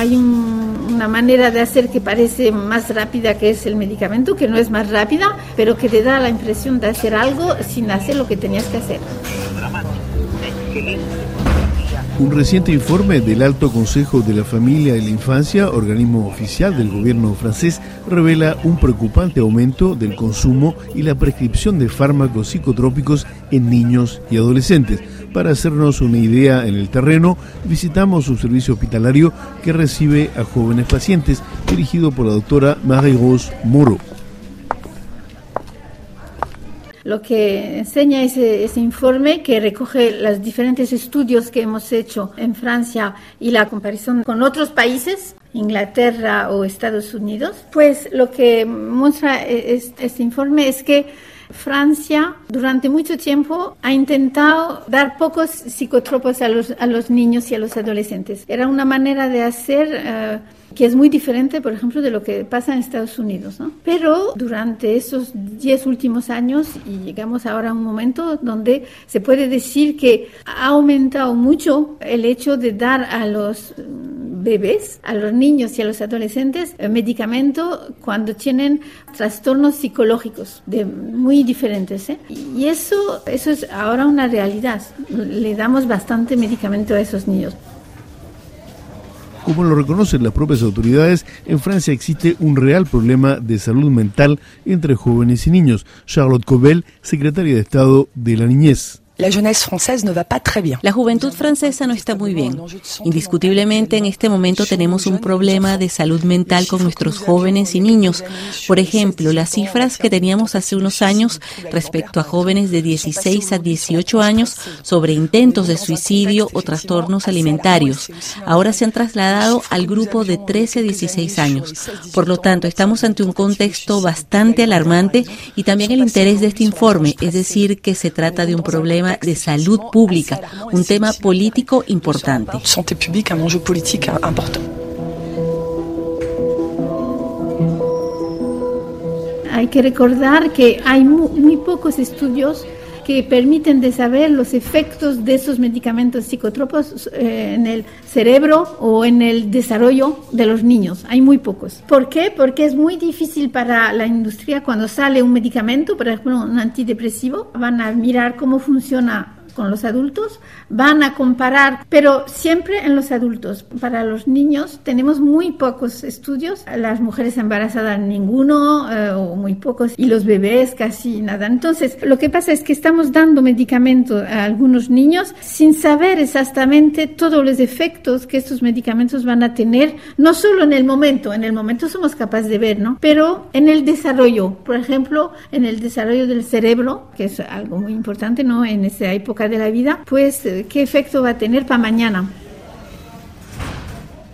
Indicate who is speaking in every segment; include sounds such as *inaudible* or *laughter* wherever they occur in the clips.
Speaker 1: hay una manera de hacer que parece más rápida que es el medicamento, que no es más rápida, pero que te da la impresión de hacer algo sin hacer lo que tenías que hacer.
Speaker 2: Un reciente informe del Alto Consejo de la Familia y la Infancia, organismo oficial del gobierno francés, revela un preocupante aumento del consumo y la prescripción de fármacos psicotrópicos en niños y adolescentes. Para hacernos una idea en el terreno, visitamos un servicio hospitalario que recibe a jóvenes pacientes, dirigido por la doctora Marie-Rose Moro.
Speaker 1: Lo que enseña ese, ese, informe, que recoge los diferentes estudios que hemos hecho en Francia y la comparación con otros países, Inglaterra o Estados Unidos, pues lo que muestra este informe es que Francia durante mucho tiempo ha intentado dar pocos psicotropos a los, a los niños y a los adolescentes. Era una manera de hacer... Eh, que es muy diferente, por ejemplo, de lo que pasa en Estados Unidos. ¿no? Pero durante esos 10 últimos años, y llegamos ahora a un momento donde se puede decir que ha aumentado mucho el hecho de dar a los bebés, a los niños y a los adolescentes eh, medicamento cuando tienen trastornos psicológicos muy diferentes. ¿eh? Y eso, eso es ahora una realidad. Le damos bastante medicamento a esos niños.
Speaker 2: Como lo reconocen las propias autoridades, en Francia existe un real problema de salud mental entre jóvenes y niños. Charlotte Cobel, secretaria de Estado de la Niñez.
Speaker 3: La juventud francesa no está muy bien. Indiscutiblemente en este momento tenemos un problema de salud mental con nuestros jóvenes y niños. Por ejemplo, las cifras que teníamos hace unos años respecto a jóvenes de 16 a 18 años sobre intentos de suicidio o trastornos alimentarios. Ahora se han trasladado al grupo de 13 a 16 años. Por lo tanto, estamos ante un contexto bastante alarmante y también el interés de este informe, es decir, que se trata de un problema de salud pública, un tema político importante.
Speaker 1: Hay que recordar que hay muy pocos estudios que permiten de saber los efectos de esos medicamentos psicotropos eh, en el cerebro o en el desarrollo de los niños. Hay muy pocos. ¿Por qué? Porque es muy difícil para la industria cuando sale un medicamento, por ejemplo, un antidepresivo, van a mirar cómo funciona con los adultos, van a comparar, pero siempre en los adultos. Para los niños tenemos muy pocos estudios, las mujeres embarazadas ninguno eh, o muy pocos y los bebés casi nada. Entonces, lo que pasa es que estamos dando medicamentos a algunos niños sin saber exactamente todos los efectos que estos medicamentos van a tener, no solo en el momento, en el momento somos capaces de ver, ¿no? Pero en el desarrollo, por ejemplo, en el desarrollo del cerebro, que es algo muy importante, ¿no? En esa época de la vida, pues eh, qué efecto va a tener para mañana.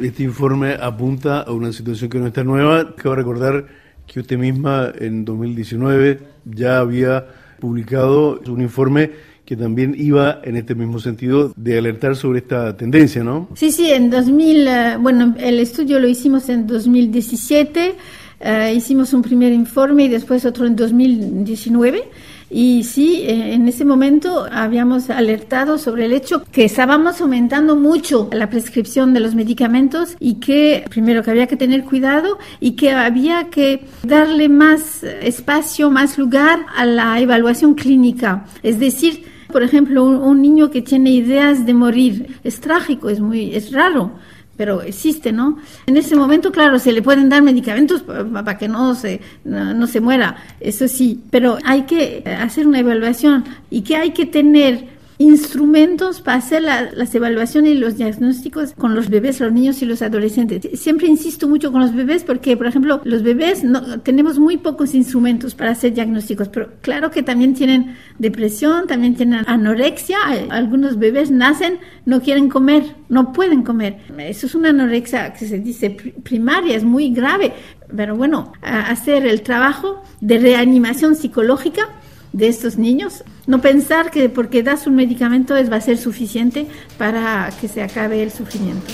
Speaker 2: Este informe apunta a una situación que no está nueva. Quiero recordar que usted misma en 2019 ya había publicado un informe que también iba en este mismo sentido de alertar sobre esta tendencia, ¿no?
Speaker 1: Sí, sí, en 2000, eh, bueno, el estudio lo hicimos en 2017, eh, hicimos un primer informe y después otro en 2019 y sí, eh, en ese momento habíamos alertado sobre el hecho que estábamos aumentando mucho la prescripción de los medicamentos y que primero que había que tener cuidado y que había que darle más espacio, más lugar a la evaluación clínica. Es decir, por ejemplo, un, un niño que tiene ideas de morir es trágico, es muy, es raro pero existe, ¿no? En ese momento, claro, se le pueden dar medicamentos para que no se, no, se muera, eso sí, pero hay que hacer una evaluación y que hay que tener instrumentos para hacer las evaluaciones y los diagnósticos con los bebés, los niños y los adolescentes. Siempre insisto mucho con los bebés porque, por ejemplo, los bebés no, tenemos muy pocos instrumentos para hacer diagnósticos, pero claro que también tienen depresión, también tienen anorexia. Algunos bebés nacen, no quieren comer, no pueden comer. Eso es una anorexia que se dice primaria, es muy grave. Pero bueno, hacer el trabajo de reanimación psicológica de estos niños. No pensar que porque das un medicamento es, va a ser suficiente para que se acabe el sufrimiento.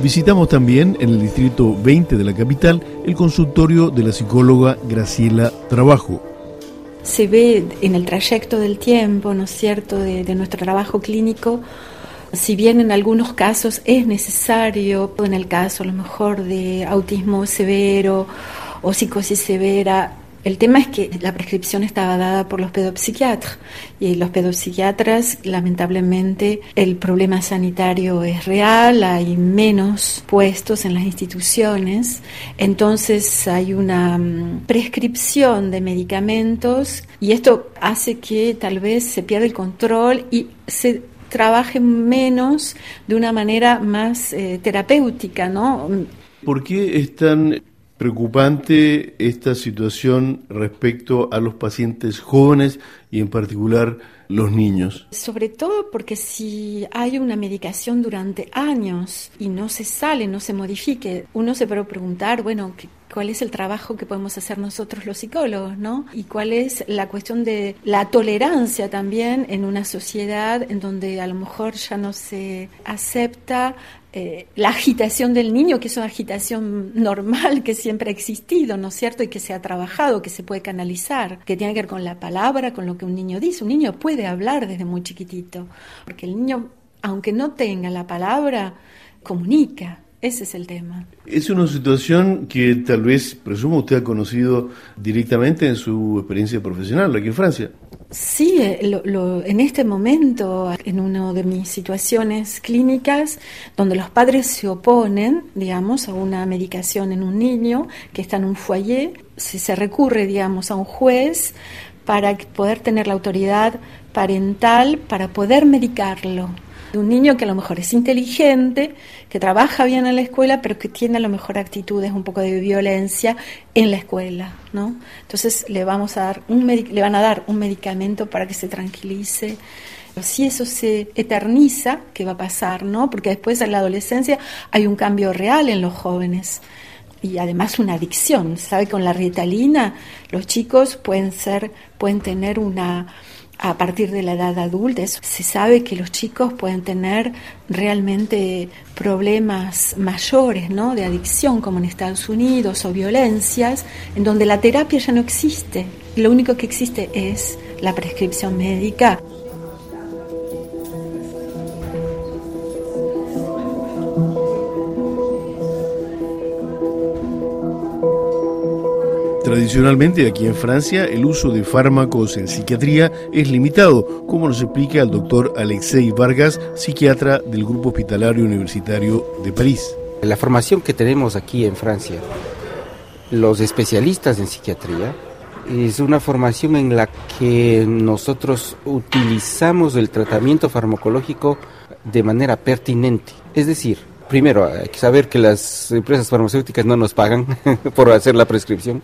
Speaker 2: Visitamos también en el distrito 20 de la capital el consultorio de la psicóloga Graciela Trabajo.
Speaker 4: se ve en el trayecto del tiempo, ¿no es cierto?, de, de nuestro trabajo clínico, si bien en algunos casos es necesario, en el caso a lo mejor de autismo severo o psicosis severa, el tema es que la prescripción estaba dada por los pedopsiquiatras. Y los pedopsiquiatras, lamentablemente, el problema sanitario es real, hay menos puestos en las instituciones, entonces hay una mm, prescripción de medicamentos y esto hace que tal vez se pierda el control y se trabaje menos de una manera más eh, terapéutica, ¿no?
Speaker 2: ¿Por qué es tan preocupante esta situación respecto a los pacientes jóvenes y en particular los niños?
Speaker 4: Sobre todo porque si hay una medicación durante años y no se sale, no se modifique, uno se puede preguntar, bueno, cuál es el trabajo que podemos hacer nosotros los psicólogos, ¿no? Y cuál es la cuestión de la tolerancia también en una sociedad en donde a lo mejor ya no se acepta eh, la agitación del niño, que es una agitación normal que siempre ha existido, ¿no es cierto? Y que se ha trabajado, que se puede canalizar, que tiene que ver con la palabra, con lo que un niño dice. Un niño puede hablar desde muy chiquitito, porque el niño, aunque no tenga la palabra, comunica. Ese es el tema.
Speaker 2: Es una situación que tal vez, presumo, usted ha conocido directamente en su experiencia profesional aquí en Francia.
Speaker 4: Sí, eh, en este momento, en una de mis situaciones clínicas, donde los padres se oponen, digamos, a una medicación en un niño que está en un foyer, si se recurre, digamos, a un juez para poder tener la autoridad parental para poder medicarlo un niño que a lo mejor es inteligente, que trabaja bien en la escuela, pero que tiene a lo mejor actitudes un poco de violencia en la escuela, ¿no? Entonces le vamos a dar un le van a dar un medicamento para que se tranquilice. Si eso se eterniza, ¿qué va a pasar, no? Porque después en la adolescencia hay un cambio real en los jóvenes y además una adicción. ¿Sabe? Con la ritalina los chicos pueden ser, pueden tener una a partir de la edad adulta. se sabe que los chicos pueden tener realmente problemas mayores ¿no? de adicción, como en Estados Unidos, o violencias, en donde la terapia ya no existe. Lo único que existe es la prescripción médica.
Speaker 2: Tradicionalmente aquí en Francia el uso de fármacos en psiquiatría es limitado, como nos explica el doctor Alexei Vargas, psiquiatra del Grupo Hospitalario Universitario de París.
Speaker 5: La formación que tenemos aquí en Francia, los especialistas en psiquiatría, es una formación en la que nosotros utilizamos el tratamiento farmacológico de manera pertinente. Es decir, primero hay que saber que las empresas farmacéuticas no nos pagan *laughs* por hacer la prescripción.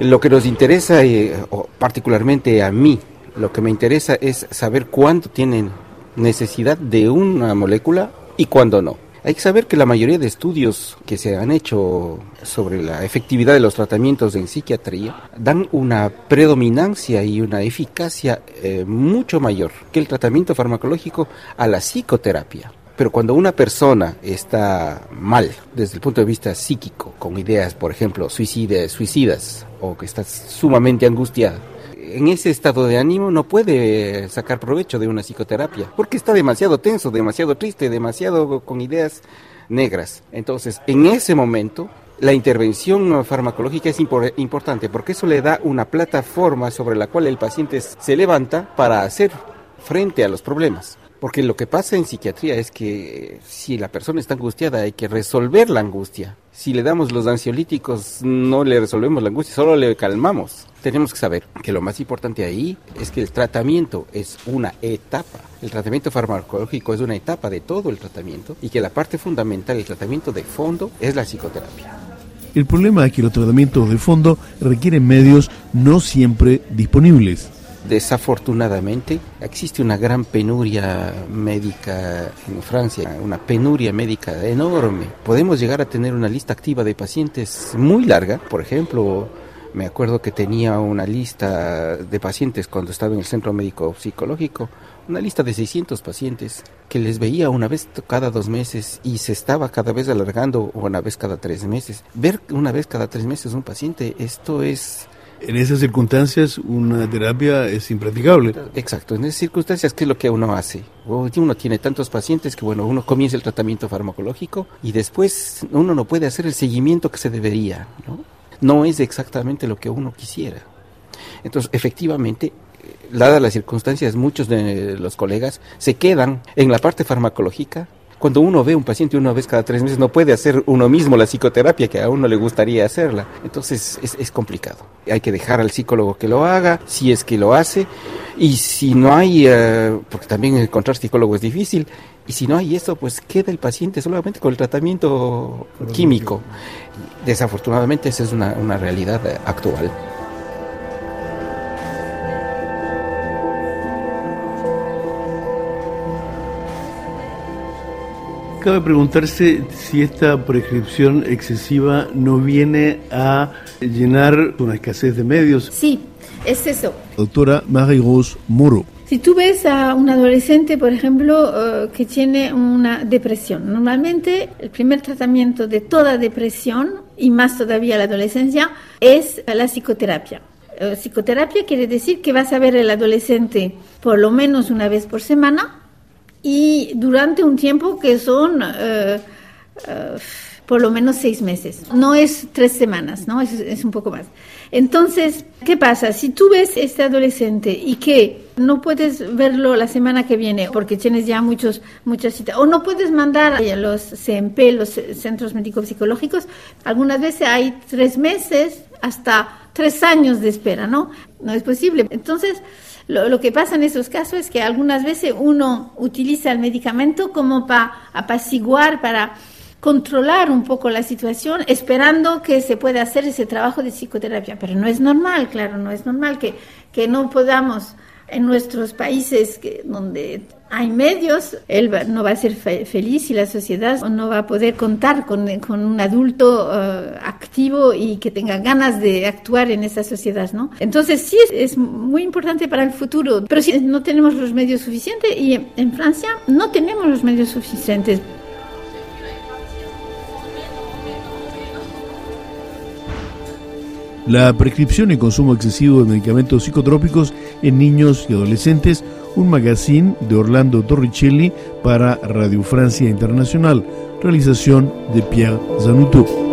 Speaker 5: Lo que nos interesa, eh, particularmente a mí, lo que me interesa es saber cuándo tienen necesidad de una molécula y cuándo no. Hay que saber que la mayoría de estudios que se han hecho sobre la efectividad de los tratamientos en psiquiatría dan una predominancia y una eficacia eh, mucho mayor que el tratamiento farmacológico a la psicoterapia. Pero cuando una persona está mal desde el punto de vista psíquico, con ideas, por ejemplo, suicidas, suicidas, o que está sumamente angustiada, en ese estado de ánimo no puede sacar provecho de una psicoterapia, porque está demasiado tenso, demasiado triste, demasiado con ideas negras. Entonces, en ese momento, la intervención farmacológica es importante, porque eso le da una plataforma sobre la cual el paciente se levanta para hacer frente a los problemas. Porque lo que pasa en psiquiatría es que si la persona está angustiada hay que resolver la angustia. Si le damos los ansiolíticos no le resolvemos la angustia, solo le calmamos. Tenemos que saber que lo más importante ahí es que el tratamiento es una etapa. El tratamiento farmacológico es una etapa de todo el tratamiento y que la parte fundamental, el tratamiento de fondo, es la psicoterapia.
Speaker 2: El problema es que los tratamientos de fondo requieren medios no siempre disponibles.
Speaker 5: Desafortunadamente existe una gran penuria médica en Francia, una penuria médica enorme. Podemos llegar a tener una lista activa de pacientes muy larga. Por ejemplo, me acuerdo que tenía una lista de pacientes cuando estaba en el centro médico psicológico, una lista de 600 pacientes que les veía una vez cada dos meses y se estaba cada vez alargando una vez cada tres meses. Ver una vez cada tres meses un paciente, esto es
Speaker 2: En esas circunstancias una terapia es impracticable.
Speaker 5: Exacto, en esas circunstancias, ¿qué es lo que uno hace? Uno tiene tantos pacientes que, bueno, uno comienza el tratamiento farmacológico y después uno no puede hacer el seguimiento que se debería, ¿no? No es exactamente lo que uno quisiera. Entonces, efectivamente, dadas las circunstancias, muchos de los colegas se quedan en la parte farmacológica cuando uno ve un paciente una vez cada tres meses, no puede hacer uno mismo la psicoterapia que a uno le gustaría hacerla. Entonces es, complicado. Hay que dejar al psicólogo que lo haga, si es que lo hace. Y si no hay, eh, porque también encontrar psicólogo es difícil, y si no hay eso, pues queda el paciente solamente con el tratamiento químico. Desafortunadamente esa es una, una realidad actual.
Speaker 2: Cabe preguntarse si esta prescripción excesiva no viene a llenar una escasez de medios.
Speaker 1: Sí, es eso.
Speaker 2: Doctora Marie-Rose Moro.
Speaker 1: Si tú ves a un adolescente, por ejemplo, eh, que tiene una depresión, normalmente el primer tratamiento de toda depresión, y más todavía la adolescencia, es la psicoterapia. Eh, psicoterapia quiere decir que vas a ver al adolescente por lo menos una vez por semana y durante un tiempo que son eh, eh, por lo menos seis meses. No es tres semanas, ¿no? Es, un poco más. Entonces, ¿qué pasa? Si tú ves este adolescente y que no puedes verlo la semana que viene porque tienes ya muchos, muchas citas, o no puedes mandar a los CMP, los centros médicos psicológicos, algunas veces hay tres meses hasta tres años de espera, ¿no? No es posible. Entonces, lo, que pasa en esos casos es que algunas veces uno utiliza el medicamento como para apaciguar, para controlar un poco la situación, esperando que se pueda hacer ese trabajo de psicoterapia. Pero no es normal, claro, no es normal que, que no podamos en nuestros países que, donde hay medios, él no va a ser feliz y la sociedad no va a poder contar con, con un adulto eh, activo y que tenga ganas de actuar en esa sociedad, ¿no? Entonces sí es, es, muy importante para el futuro, pero si no tenemos los medios suficientes y en Francia no tenemos los medios suficientes.
Speaker 2: La prescripción y consumo excesivo de medicamentos psicotrópicos en niños y adolescentes, un magazine de Orlando Torricelli para Radio Francia Internacional, realización de Pierre Zanuto.